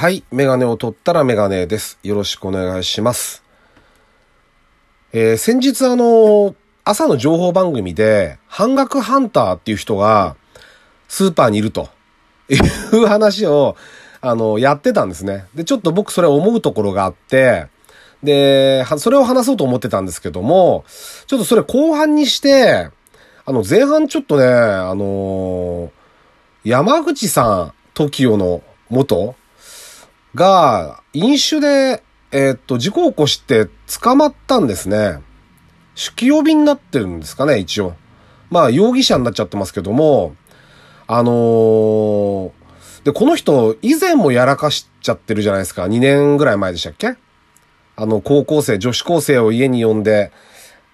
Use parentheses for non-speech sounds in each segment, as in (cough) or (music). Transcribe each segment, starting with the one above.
はい。メガネを取ったらメガネです。よろしくお願いします。えー先日あの、朝の情報番組で、半額ハンターっていう人が、スーパーにいるという話を、あの、やってたんですね。で、ちょっと僕それ思うところがあって、で、それを話そうと思ってたんですけども、ちょっとそれ後半にして、あの、前半ちょっとね、あのー山口さん、TOKIO の元が、飲酒で、えーっと、事故を起こして捕まったんですね。酒気帯びになってるんですかね、一応。まあ、容疑者になっちゃってますけども、あのーで、この人、以前もやらかしちゃってるじゃないですか。2年ぐらい前でしたっけ？あの、高校生、女子高生を家に呼んで、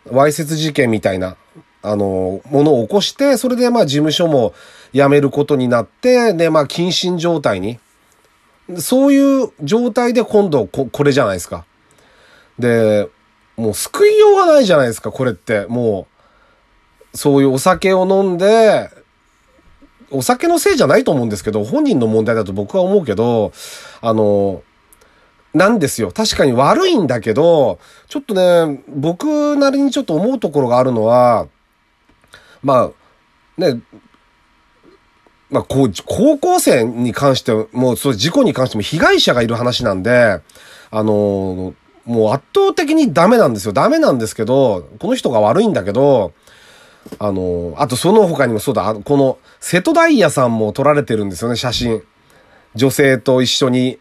わいせつ事件みたいな、あの、ものを起こして、それでまあ事務所も辞めることになって、で、まあ謹慎状態に。そういう状態で今度こ、これじゃないですか。で、もう救いようがないじゃないですか、これって。もう、そういうお酒を飲んで、お酒のせいじゃないと思うんですけど、本人の問題だと僕は思うけど、あの、なんですよ。確かに悪いんだけど、ちょっとね、僕なりにちょっと思うところがあるのは、まあ、ね、まあ、こう、高校生に関しても、そう、事故に関しても被害者がいる話なんで、あの、もう圧倒的にダメなんですよ。ダメなんですけど、この人が悪いんだけど、あの、あとその他にもそうだ、この、瀬戸大也さんも撮られてるんですよね、写真。女性と一緒に、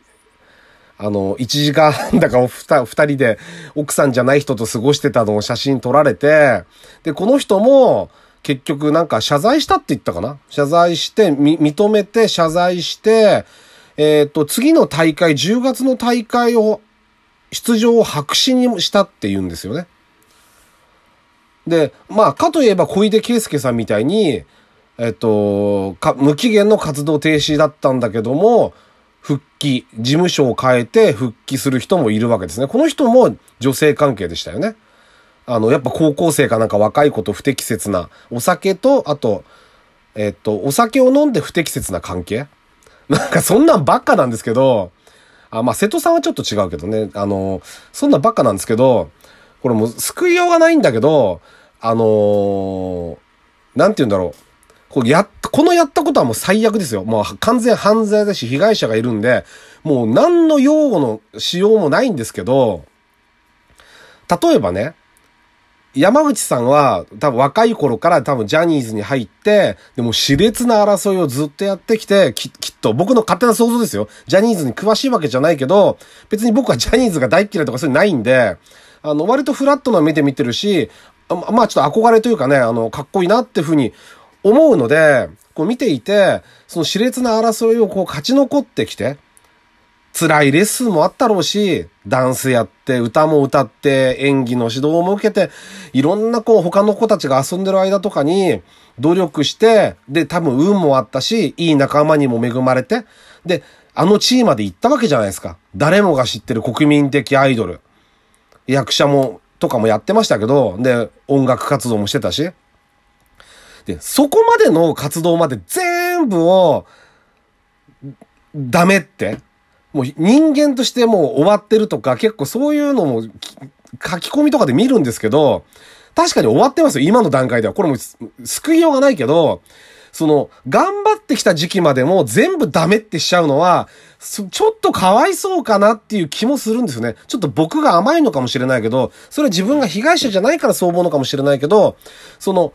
あの、1時間だかを二二人で奥さんじゃない人と過ごしてたのを写真撮られて、で、この人も結局なんか謝罪したって言ったかな？謝罪して、認めて謝罪して、えっ、と、次の大会、10月の大会を、出場を白紙にしたって言うんですよね。で、まあ、かといえば小出圭介さんみたいに、えっと、か、無期限の活動停止だったんだけども、復帰、事務所を変えて復帰する人もいるわけですね。この人も女性関係でしたよね。あの、やっぱ高校生かなんか若い子と不適切な、お酒と、あと、えっと、お酒を飲んで不適切な関係？(laughs) なんかそんなんばっかなんですけど、あ、まあ、瀬戸さんはちょっと違うけどね。あの、そんなんばっかなんですけど、これもう救いようがないんだけど、あのーなんて言うんだろう。こうやっ、このやったことはもう最悪ですよ。もう完全犯罪だし、被害者がいるんで、もう何の用語の使用もないんですけど、例えばね、山口さんは多分若い頃から多分ジャニーズに入って、でも熾烈な争いをずっとやってきて、ききっと僕の勝手な想像ですよ。ジャニーズに詳しいわけじゃないけど、別に僕は (laughs) ジャニーズが大嫌いとかそういうのないんで、あの、割とフラットな目で見てるし、ままあちょっと憧れというかね、あの、かっこいいなっていうふうに思うので、こう見ていて、その熾烈な争いをこう勝ち残ってきて、辛いレッスンもあったろうし、ダンスやって、歌も歌って、演技の指導も受けて、いろんなこう他の子たちが遊んでる間とかに努力して、で、多分運もあったし、いい仲間にも恵まれて、で、あの地位まで行ったわけじゃないですか。誰もが知ってる国民的アイドル。役者も、とかもやってましたけど、で、音楽活動もしてたし。で、そこまでの活動まで全部を、ダメって、もう人間としてもう終わってるとか、結構そういうのも書き込みとかで見るんですけど、確かに終わってますよ、今の段階では。これも救いようがないけど、その、頑張ってきた時期までも全部ダメってしちゃうのは、ちょっとかわいそうかなっていう気もするんですよね。ちょっと僕が甘いのかもしれないけど、それは自分が被害者じゃないからそう思うのかもしれないけど、その、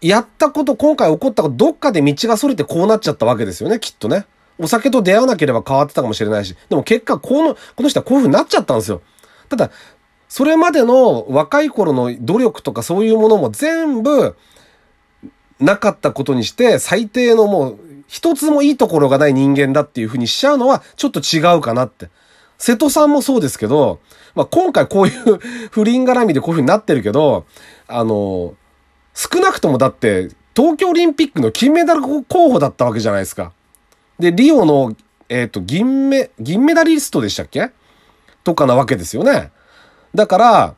やったこと、今回起こったこと、どっかで道が逸れてこうなっちゃったわけですよね、きっとね。お酒と出会わなければ変わってたかもしれないし。でも結果、この、この人はこういう風になっちゃったんですよ。ただ、それまでの若い頃の努力とかそういうものも全部、なかったことにして、最低のもう、一つもいいところがない人間だっていう風にしちゃうのは、ちょっと違うかなって。瀬戸さんもそうですけど、まあ、今回こういう不倫絡みでこういう風になってるけど、あの、少なくともだって、東京オリンピックの金メダル候補だったわけじゃないですか。で、リオの、えっ、と、銀メ、銀メダリストでしたっけ？とかなわけですよね。だから、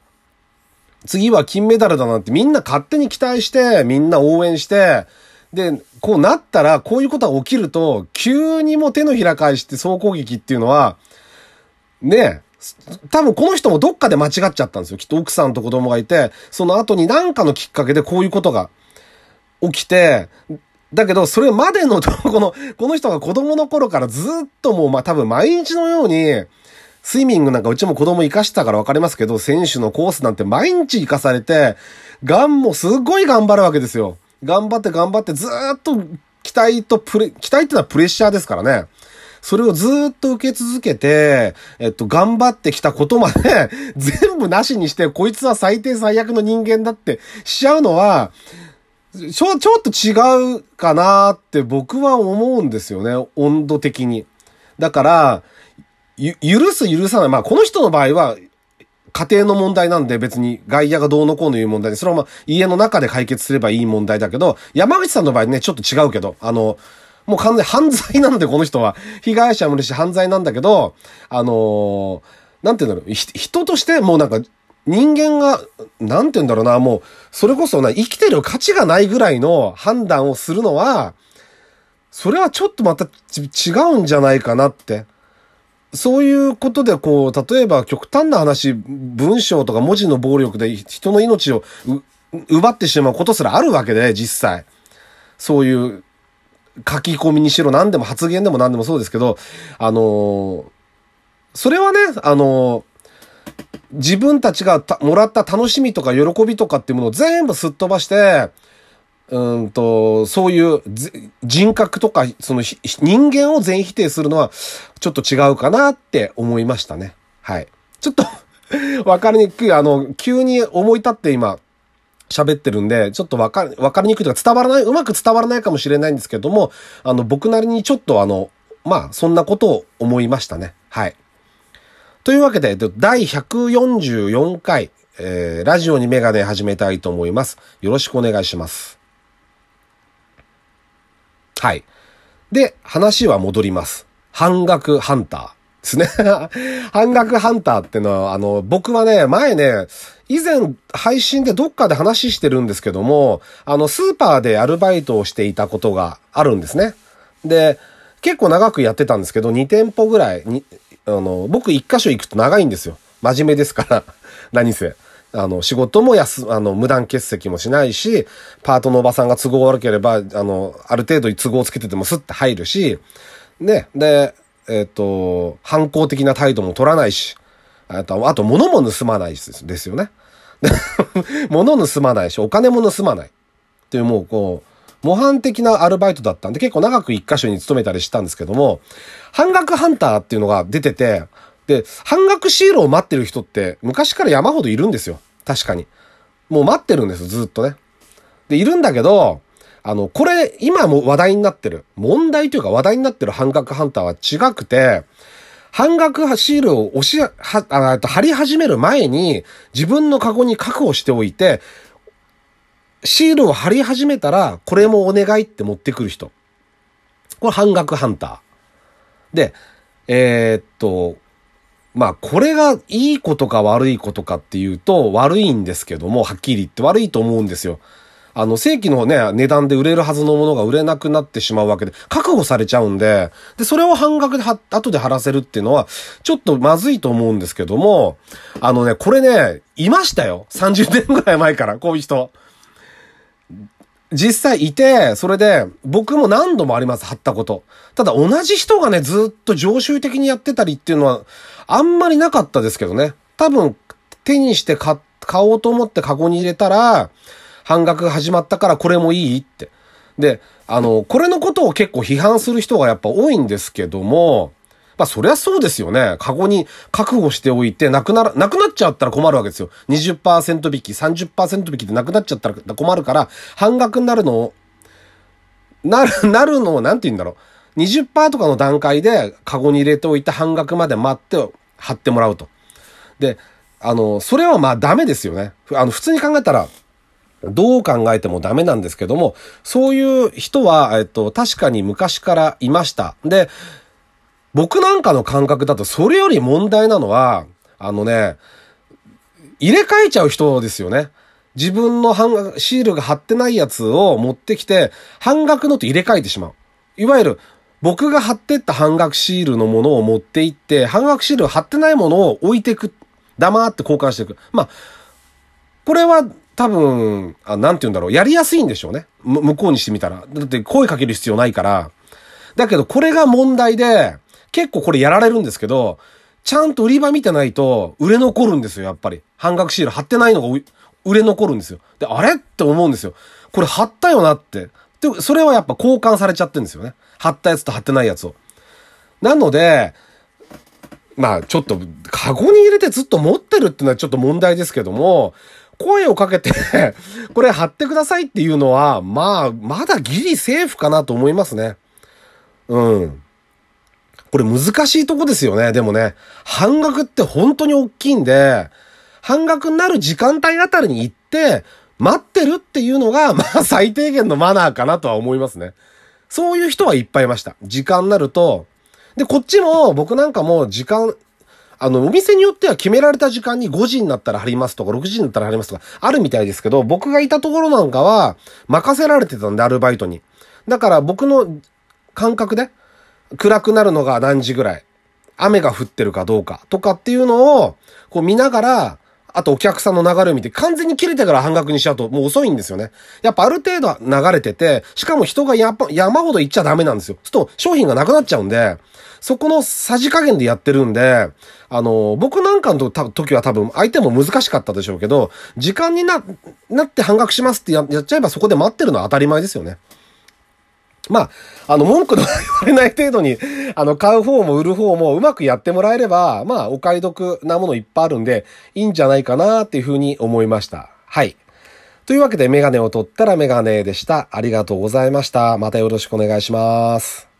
次は金メダルだなんてみんな勝手に期待して、みんな応援して、で、こうなったら、こういうことが起きると、急にも手のひら返して総攻撃っていうのは、ね多分この人もどっかで間違っちゃったんですよ。きっと奥さんと子供がいて、その後に何かのきっかけでこういうことが起きて、だけど、それまでの、(laughs) この、この人が子供の頃からずっともう、まあ、多分毎日のように、スイミングなんかうちも子供生かしたから分かりますけど、選手のコースなんて毎日生かされて、がんもすっごい頑張るわけですよ。頑張って頑張ってずっと期待とプレ、期待ってのはプレッシャーですからね。それをずっと受け続けて、えっと、頑張ってきたことまで (laughs) 全部なしにして、こいつは最低最悪の人間だってしちゃうのは、ちょ、ちょっと違うかなって僕は思うんですよね。温度的に。だから、ゆ、許す許さない。まあ、この人の場合は、家庭の問題なんで別に外野がどうのこうのいう問題で、それはまあ家の中で解決すればいい問題だけど、山口さんの場合ね、ちょっと違うけど、あの、もう完全に犯罪なんで、この人は。被害者もいるし犯罪なんだけど、あのー、なんて言うんだろう、人としてもうなんか、人間が、なんて言うんだろうな、もう、それこそな、生きてる価値がないぐらいの判断をするのは、それはちょっとまた違うんじゃないかなって。そういうことでこう、例えば極端な話、文章とか文字の暴力で人の命を奪ってしまうことすらあるわけで、実際。そういう書き込みにしろ何でも発言でも何でもそうですけど、あのー、それはね、あのー、自分たちがもらった楽しみとか喜びとかっていうものを全部すっ飛ばして、うんと、そういう人格とか、その人間を全否定するのはちょっと違うかなって思いましたね。はい。ちょっと (laughs) わかりにくい。あの、急に思い立って今、喋ってるんで、ちょっとわか、わかりにくいとか伝わらない、うまく伝わらないかもしれないんですけども、あの、僕なりにちょっとあの、まあ、そんなことを思いましたね。はい。というわけで、第144回、えー、ラジオにメガネ始めたいと思います。よろしくお願いします。はい。で、話は戻ります。半額ハンター。ですね。(laughs) 半額ハンターってのは、あの、僕はね、前ね、以前配信でどっかで話してるんですけども、あの、スーパーでアルバイトをしていたことがあるんですね。で、結構長くやってたんですけど、2店舗ぐらい、あの、僕1箇所行くと長いんですよ。真面目ですから。(laughs) 何せ。あの、仕事も安、あの、無断欠席もしないし、パートのおばさんが都合悪ければ、あの、ある程度都合つけててもスッて入るし、ね、で、えっ、ー、と、反抗的な態度も取らないし、あと、あと物も盗まないですよね。(laughs) 物盗まないし、お金も盗まない。っていうもうこう、模範的なアルバイトだったんで、結構長く一箇所に勤めたりしたんですけども、半額ハンターっていうのが出てて、で、半額シールを待ってる人って昔から山ほどいるんですよ。確かに。もう待ってるんです、ずっとね。で、いるんだけど、あの、これ、今も話題になってる、問題というか話題になってる半額ハンターは違くて、半額シールを押し、は、あと貼り始める前に、自分のカゴに確保しておいて、シールを貼り始めたら、これもお願いって持ってくる人。これ半額ハンター。で、えー、っと、まあ、これがいいことか悪いことかっていうと、悪いんですけども、はっきり言って悪いと思うんですよ。あの、正規のね、値段で売れるはずのものが売れなくなってしまうわけで、確保されちゃうんで、で、それを半額では、後で貼らせるっていうのは、ちょっとまずいと思うんですけども、あのね、これね、いましたよ。30年ぐらい前から、こういう人。実際いて、それで、僕も何度もあります、貼ったこと。ただ同じ人がね、ずっと常習的にやってたりっていうのは、あんまりなかったですけどね。多分、手にして買、買おうと思ってカゴに入れたら、半額始まったからこれもいいって。で、あの、これのことを結構批判する人がやっぱ多いんですけども、まあそりゃそうですよね。カゴに覚悟しておいて、なくなら、なくなっちゃったら困るわけですよ。20%引き、30%引きでなくなっちゃったら困るから、半額になるのを、なる、なるのを、なんて言うんだろう。20%とかの段階でカゴに入れておいて半額まで待って貼ってもらうと。で、あの、それはまあダメですよね。あの、普通に考えたら、どう考えてもダメなんですけども、そういう人は、えっと、確かに昔からいました。で、僕なんかの感覚だと、それより問題なのは、あのね、入れ替えちゃう人ですよね。自分の半額、シールが貼ってないやつを持ってきて、半額のと入れ替えてしまう。いわゆる、僕が貼ってった半額シールのものを持って行って、半額シールを貼ってないものを置いていく。黙って交換していく。まあ、これは多分、あなんて言うんだろう。やりやすいんでしょうね。向こうにしてみたら。だって声かける必要ないから。だけどこれが問題で、結構これやられるんですけど、ちゃんと売り場見てないと売れ残るんですよ、やっぱり。半額シール貼ってないのが売れ残るんですよ。で、あれって思うんですよ。これ貼ったよなって。で、それはやっぱ交換されちゃってるんですよね。貼ったやつと貼ってないやつを。なので、まあちょっと、カゴに入れてずっと持ってるっていうのはちょっと問題ですけども、声をかけて (laughs) これ貼ってくださいっていうのは、まあ、まだギリセーフかなと思いますね。うん。これ難しいとこですよね。でもね、半額って本当に大きいんで、半額になる時間帯あたりに行って、待ってるっていうのが、(laughs) まあ最低限のマナーかなとは思いますね。そういう人はいっぱいいました。時間になると、で、こっちも、僕なんかも時間、あの、お店によっては決められた時間に5時になったら貼りますとか、6時になったら貼りますとか、あるみたいですけど、僕がいたところなんかは、任せられてたんで、アルバイトに。だから僕の感覚で、暗くなるのが何時ぐらい、雨が降ってるかどうかとかっていうのを、こう見ながら、あとお客さんの流れを見て完全に切れてから半額にしちゃうともう遅いんですよね。やっぱある程度流れてて、しかも人がやっぱ山ほど行っちゃダメなんですよ。すと商品がなくなっちゃうんで、そこのさじ加減でやってるんで、あの、僕なんかの時は多分相手も難しかったでしょうけど、時間にな、なって半額しますってやっちゃえばそこで待ってるのは当たり前ですよね。まあ、あの、文句の言われない程度に、あの、買う方も売る方もうまくやってもらえれば、まあ、お買い得なものいっぱいあるんで、いいんじゃないかなっていうふうに思いました。はい。というわけで、メガネを取ったらメガネでした。ありがとうございました。またよろしくお願いします。